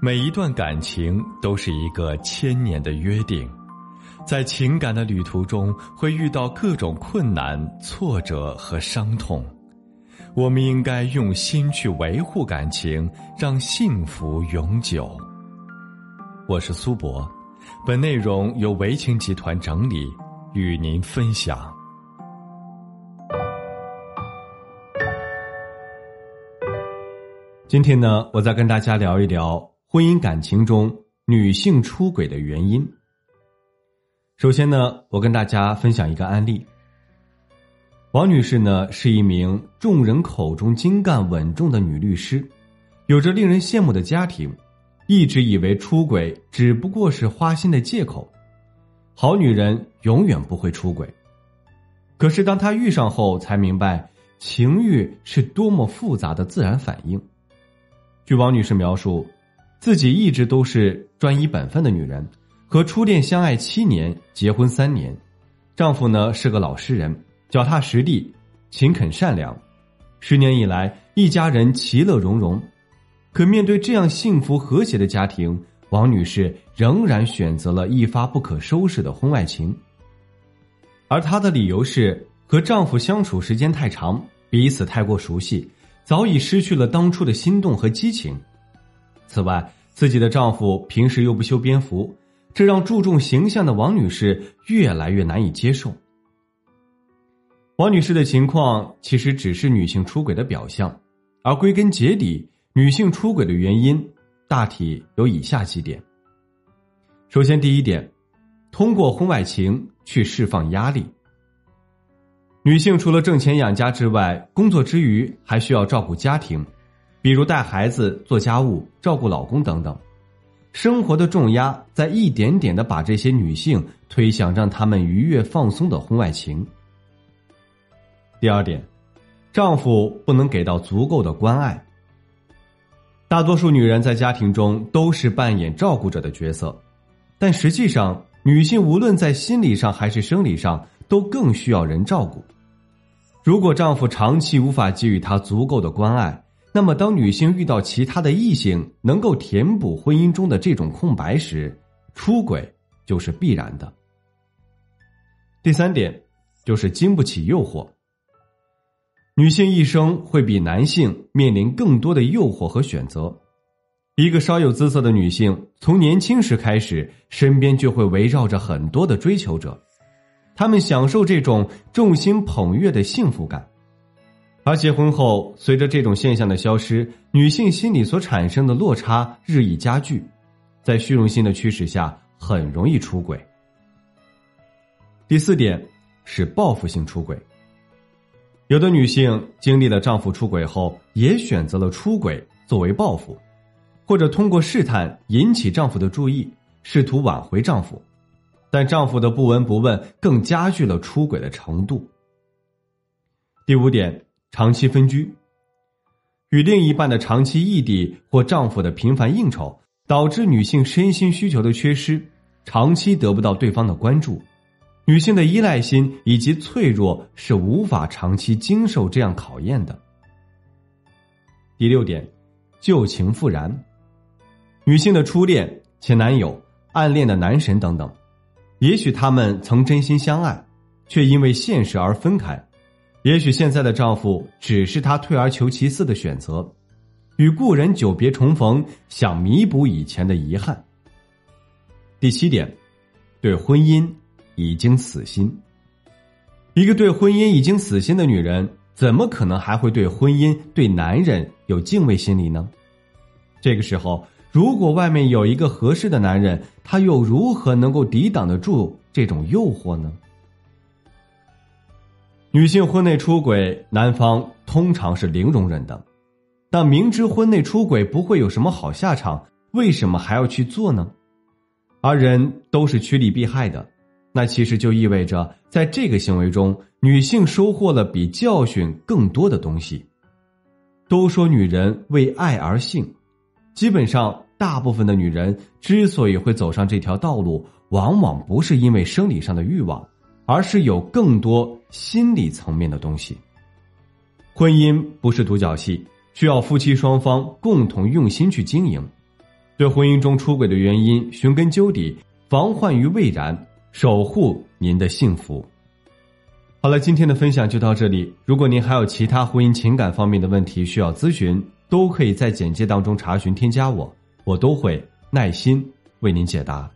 每一段感情都是一个千年的约定，在情感的旅途中会遇到各种困难、挫折和伤痛，我们应该用心去维护感情，让幸福永久。我是苏博，本内容由维情集团整理，与您分享。今天呢，我再跟大家聊一聊。婚姻感情中女性出轨的原因。首先呢，我跟大家分享一个案例。王女士呢是一名众人口中精干稳重的女律师，有着令人羡慕的家庭，一直以为出轨只不过是花心的借口，好女人永远不会出轨。可是当她遇上后，才明白情欲是多么复杂的自然反应。据王女士描述。自己一直都是专一本分的女人，和初恋相爱七年，结婚三年，丈夫呢是个老实人，脚踏实地，勤恳善良，十年以来一家人其乐融融。可面对这样幸福和谐的家庭，王女士仍然选择了一发不可收拾的婚外情。而她的理由是和丈夫相处时间太长，彼此太过熟悉，早已失去了当初的心动和激情。此外，自己的丈夫平时又不修边幅，这让注重形象的王女士越来越难以接受。王女士的情况其实只是女性出轨的表象，而归根结底，女性出轨的原因大体有以下几点。首先，第一点，通过婚外情去释放压力。女性除了挣钱养家之外，工作之余还需要照顾家庭。比如带孩子、做家务、照顾老公等等，生活的重压在一点点的把这些女性推向让他们愉悦放松的婚外情。第二点，丈夫不能给到足够的关爱。大多数女人在家庭中都是扮演照顾者的角色，但实际上，女性无论在心理上还是生理上都更需要人照顾。如果丈夫长期无法给予她足够的关爱，那么，当女性遇到其他的异性能够填补婚姻中的这种空白时，出轨就是必然的。第三点就是经不起诱惑。女性一生会比男性面临更多的诱惑和选择。一个稍有姿色的女性，从年轻时开始，身边就会围绕着很多的追求者，他们享受这种众星捧月的幸福感。而结婚后，随着这种现象的消失，女性心理所产生的落差日益加剧，在虚荣心的驱使下，很容易出轨。第四点是报复性出轨。有的女性经历了丈夫出轨后，也选择了出轨作为报复，或者通过试探引起丈夫的注意，试图挽回丈夫，但丈夫的不闻不问更加剧了出轨的程度。第五点。长期分居，与另一半的长期异地或丈夫的频繁应酬，导致女性身心需求的缺失，长期得不到对方的关注，女性的依赖心以及脆弱是无法长期经受这样考验的。第六点，旧情复燃，女性的初恋、前男友、暗恋的男神等等，也许他们曾真心相爱，却因为现实而分开。也许现在的丈夫只是她退而求其次的选择，与故人久别重逢，想弥补以前的遗憾。第七点，对婚姻已经死心。一个对婚姻已经死心的女人，怎么可能还会对婚姻、对男人有敬畏心理呢？这个时候，如果外面有一个合适的男人，她又如何能够抵挡得住这种诱惑呢？女性婚内出轨，男方通常是零容忍的，但明知婚内出轨不会有什么好下场，为什么还要去做呢？而人都是趋利避害的，那其实就意味着，在这个行为中，女性收获了比教训更多的东西。都说女人为爱而性，基本上大部分的女人之所以会走上这条道路，往往不是因为生理上的欲望。而是有更多心理层面的东西。婚姻不是独角戏，需要夫妻双方共同用心去经营。对婚姻中出轨的原因寻根究底，防患于未然，守护您的幸福。好了，今天的分享就到这里。如果您还有其他婚姻情感方面的问题需要咨询，都可以在简介当中查询添加我，我都会耐心为您解答。